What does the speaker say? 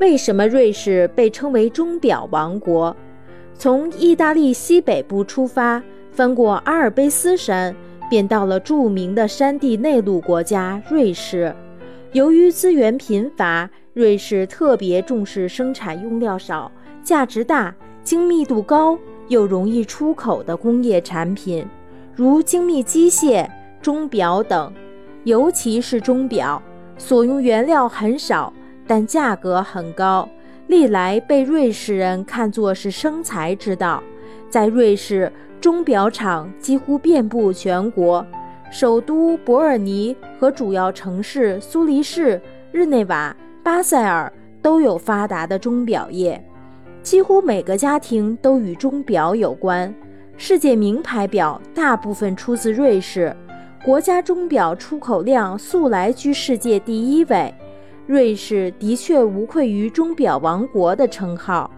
为什么瑞士被称为钟表王国？从意大利西北部出发，翻过阿尔卑斯山，便到了著名的山地内陆国家瑞士。由于资源贫乏，瑞士特别重视生产用料少、价值大、精密度高又容易出口的工业产品，如精密机械、钟表等。尤其是钟表，所用原料很少，但价格很高。历来被瑞士人看作是生财之道，在瑞士，钟表厂几乎遍布全国，首都伯尔尼和主要城市苏黎世、日内瓦、巴塞尔都有发达的钟表业，几乎每个家庭都与钟表有关。世界名牌表大部分出自瑞士，国家钟表出口量素来居世界第一位。瑞士的确无愧于“钟表王国”的称号。